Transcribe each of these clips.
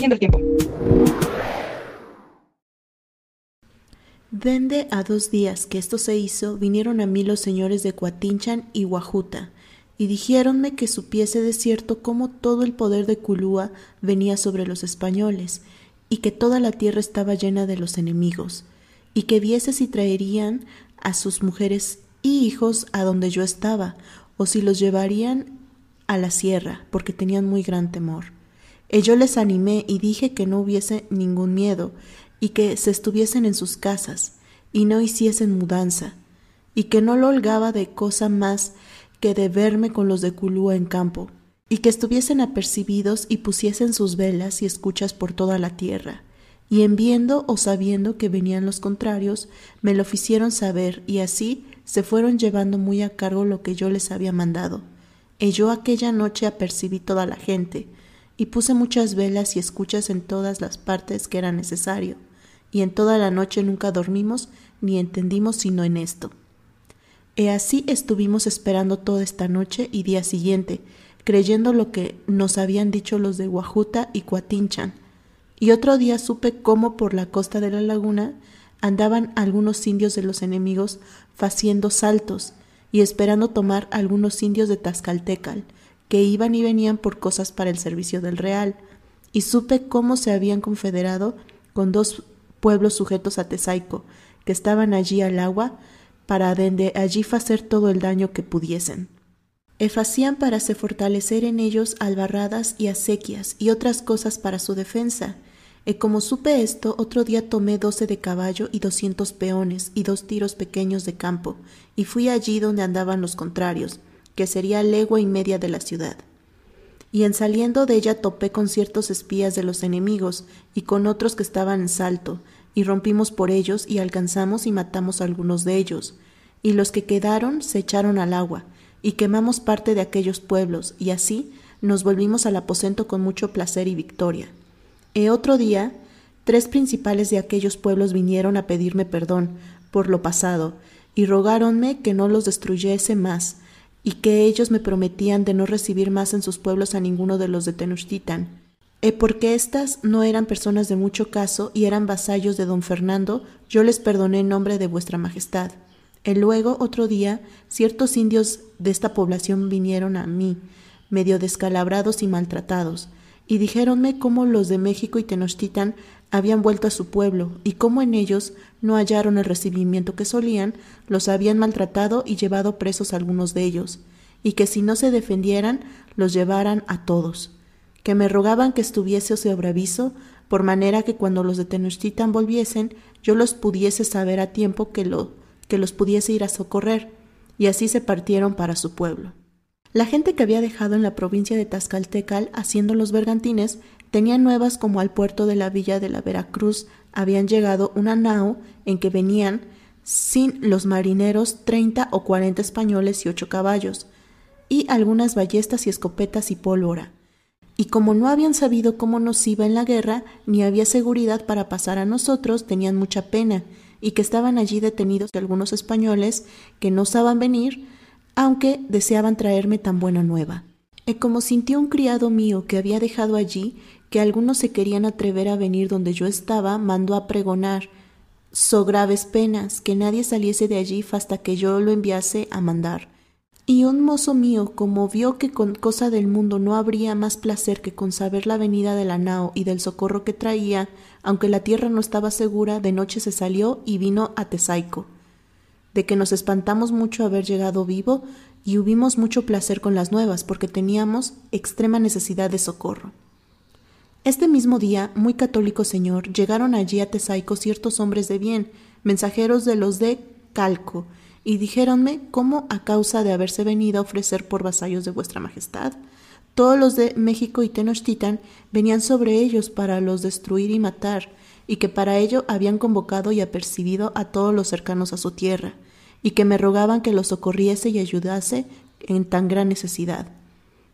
leyendo el tiempo. Dende a dos días que esto se hizo, vinieron a mí los señores de Cuatinchan y Guajuta, y dijéronme que supiese de cierto cómo todo el poder de Culúa venía sobre los españoles, y que toda la tierra estaba llena de los enemigos, y que viese si traerían a sus mujeres y hijos a donde yo estaba, o si los llevarían a la sierra, porque tenían muy gran temor. Y yo les animé y dije que no hubiese ningún miedo, y que se estuviesen en sus casas, y no hiciesen mudanza, y que no lo holgaba de cosa más que de verme con los de Culúa en campo, y que estuviesen apercibidos y pusiesen sus velas y escuchas por toda la tierra, y en viendo o sabiendo que venían los contrarios, me lo hicieron saber, y así se fueron llevando muy a cargo lo que yo les había mandado. Y yo aquella noche apercibí toda la gente, y puse muchas velas y escuchas en todas las partes que era necesario, y en toda la noche nunca dormimos ni entendimos sino en esto. Y así estuvimos esperando toda esta noche y día siguiente, creyendo lo que nos habían dicho los de Guajuta y Cuatinchan. Y otro día supe cómo por la costa de la laguna andaban algunos indios de los enemigos faciendo saltos y esperando tomar algunos indios de Tazcaltecal, que iban y venían por cosas para el servicio del real, y supe cómo se habían confederado con dos pueblos sujetos a Tesaico, que estaban allí al agua, para dende allí hacer todo el daño que pudiesen. E facían para se fortalecer en ellos albarradas y acequias y otras cosas para su defensa, y como supe esto, otro día tomé doce de caballo y doscientos peones y dos tiros pequeños de campo, y fui allí donde andaban los contrarios, que sería legua y media de la ciudad. Y en saliendo de ella topé con ciertos espías de los enemigos y con otros que estaban en salto, y rompimos por ellos y alcanzamos y matamos algunos de ellos, y los que quedaron se echaron al agua, y quemamos parte de aquellos pueblos, y así nos volvimos al aposento con mucho placer y victoria. E otro día, tres principales de aquellos pueblos vinieron a pedirme perdón por lo pasado, y rogáronme que no los destruyese más, y que ellos me prometían de no recibir más en sus pueblos a ninguno de los de Tenochtitlan. E porque éstas no eran personas de mucho caso y eran vasallos de don Fernando, yo les perdoné en nombre de vuestra majestad. E luego, otro día, ciertos indios de esta población vinieron a mí, medio descalabrados y maltratados, y dijéronme cómo los de México y Tenochtitlan habían vuelto a su pueblo, y cómo en ellos no hallaron el recibimiento que solían, los habían maltratado y llevado presos algunos de ellos, y que si no se defendieran, los llevaran a todos, que me rogaban que estuviese sobre aviso, por manera que cuando los de Tenochtitlan volviesen, yo los pudiese saber a tiempo que, lo, que los pudiese ir a socorrer, y así se partieron para su pueblo. La gente que había dejado en la provincia de Tazcaltecal haciendo los bergantines tenía nuevas como al puerto de la villa de la Veracruz habían llegado una nao en que venían sin los marineros treinta o cuarenta españoles y ocho caballos, y algunas ballestas y escopetas y pólvora. Y como no habían sabido cómo nos iba en la guerra, ni había seguridad para pasar a nosotros, tenían mucha pena, y que estaban allí detenidos algunos españoles que no saban venir, aunque deseaban traerme tan buena nueva. Y como sintió un criado mío que había dejado allí que algunos se querían atrever a venir donde yo estaba, mandó a pregonar so graves penas que nadie saliese de allí hasta que yo lo enviase a mandar. Y un mozo mío, como vio que con cosa del mundo no habría más placer que con saber la venida de la nao y del socorro que traía, aunque la tierra no estaba segura, de noche se salió y vino a Tesaico de que nos espantamos mucho haber llegado vivo y hubimos mucho placer con las nuevas porque teníamos extrema necesidad de socorro. Este mismo día, muy católico señor, llegaron allí a Tesaico ciertos hombres de bien, mensajeros de los de Calco, y dijéronme cómo a causa de haberse venido a ofrecer por vasallos de vuestra majestad, todos los de México y Tenochtitlan venían sobre ellos para los destruir y matar, y que para ello habían convocado y apercibido a todos los cercanos a su tierra, y que me rogaban que los socorriese y ayudase en tan gran necesidad,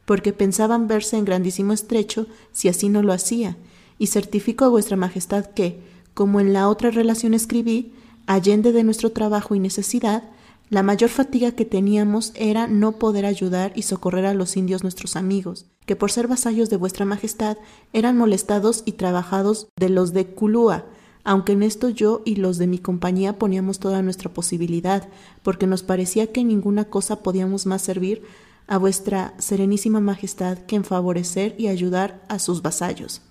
porque pensaban verse en grandísimo estrecho si así no lo hacía, y certifico a vuestra majestad que, como en la otra relación escribí, allende de nuestro trabajo y necesidad, La mayor fatiga que teníamos era no poder ayudar y socorrer a los indios nuestros amigos, que por ser vasallos de vuestra Majestad eran molestados y trabajados de los de Culúa, aunque en esto yo y los de mi compañía poníamos toda nuestra posibilidad, porque nos parecía que ninguna cosa podíamos más servir a vuestra Serenísima Majestad que en favorecer y ayudar a sus vasallos.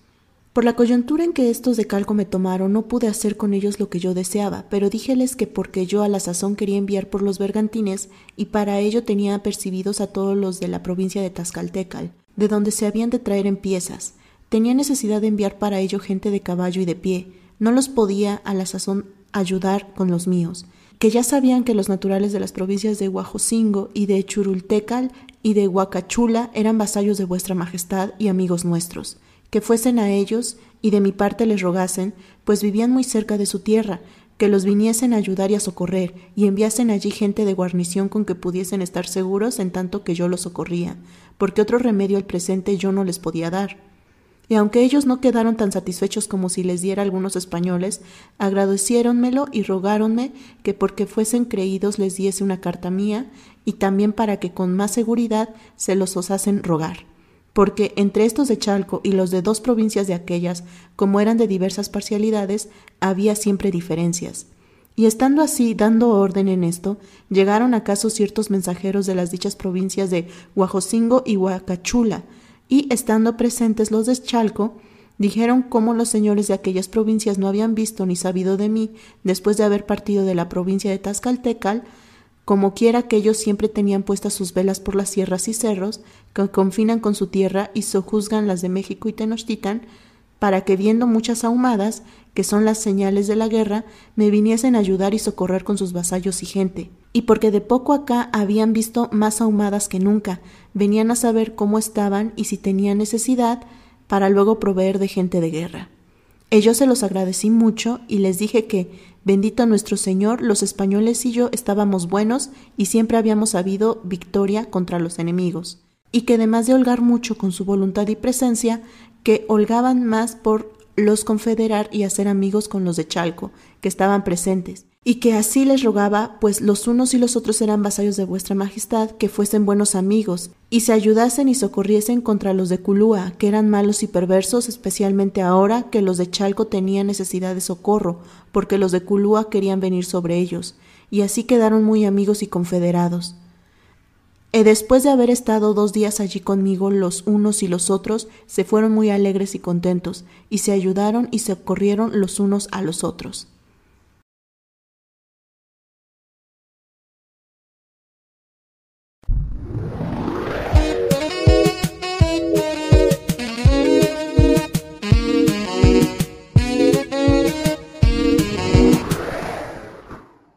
Por la coyuntura en que estos de Calco me tomaron, no pude hacer con ellos lo que yo deseaba, pero díjeles que porque yo a la sazón quería enviar por los bergantines, y para ello tenía apercibidos a todos los de la provincia de Tazcaltecal, de donde se habían de traer en piezas. Tenía necesidad de enviar para ello gente de caballo y de pie, no los podía a la sazón ayudar con los míos, que ya sabían que los naturales de las provincias de Huajocingo y de Churultecal y de Huacachula eran vasallos de vuestra majestad y amigos nuestros que fuesen a ellos y de mi parte les rogasen, pues vivían muy cerca de su tierra, que los viniesen a ayudar y a socorrer, y enviasen allí gente de guarnición con que pudiesen estar seguros en tanto que yo los socorría, porque otro remedio al presente yo no les podía dar. Y aunque ellos no quedaron tan satisfechos como si les diera algunos españoles, agradeciéronmelo y rogáronme que porque fuesen creídos les diese una carta mía, y también para que con más seguridad se los osasen rogar porque entre estos de Chalco y los de dos provincias de aquellas, como eran de diversas parcialidades, había siempre diferencias. Y estando así, dando orden en esto, llegaron acaso ciertos mensajeros de las dichas provincias de Huajocingo y Huacachula, y estando presentes los de Chalco, dijeron cómo los señores de aquellas provincias no habían visto ni sabido de mí después de haber partido de la provincia de Tazcaltecal, como quiera que ellos siempre tenían puestas sus velas por las sierras y cerros, que confinan con su tierra y sojuzgan las de México y Tenochtitlan, para que viendo muchas ahumadas, que son las señales de la guerra, me viniesen a ayudar y socorrer con sus vasallos y gente. Y porque de poco acá habían visto más ahumadas que nunca, venían a saber cómo estaban y si tenían necesidad, para luego proveer de gente de guerra. Ellos se los agradecí mucho y les dije que, Bendito nuestro Señor, los españoles y yo estábamos buenos y siempre habíamos habido victoria contra los enemigos, y que además de holgar mucho con su voluntad y presencia, que holgaban más por los confederar y hacer amigos con los de Chalco, que estaban presentes, y que así les rogaba, pues los unos y los otros eran vasallos de vuestra majestad, que fuesen buenos amigos, y se ayudasen y socorriesen contra los de Culúa, que eran malos y perversos, especialmente ahora que los de Chalco tenían necesidad de socorro, porque los de Culúa querían venir sobre ellos, y así quedaron muy amigos y confederados. Y después de haber estado dos días allí conmigo, los unos y los otros se fueron muy alegres y contentos, y se ayudaron y socorrieron los unos a los otros.